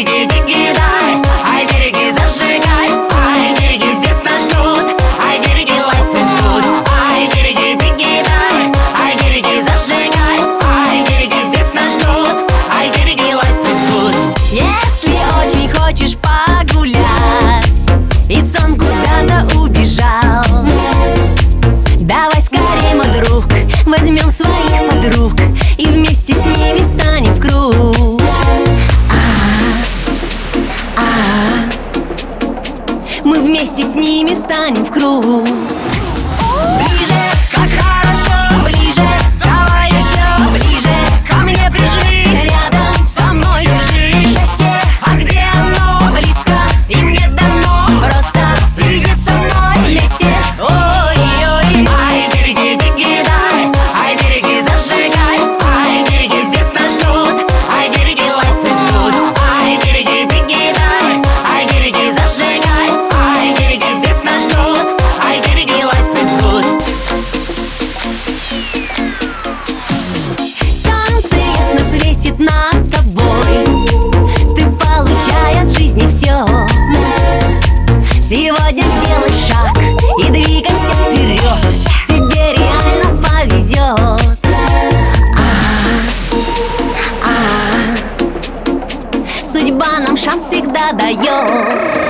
Ай, деньги зажигай. Ай, деньги здесь нас ждут, ай, деньги life is good. Ай, деньги, деньги ай, деньги зажигай. Ай, деньги здесь нас ждут, ай, деньги life is good. Если очень хочешь погулять И сон куда-то убежал Давай скорее, мой друг, возьмем свой Мы вместе с ними встанем в круг. Ближе, как Сегодня сделай шаг и двигайся вперед. Тебе реально повезет. А -а -а. Судьба нам шанс всегда дает.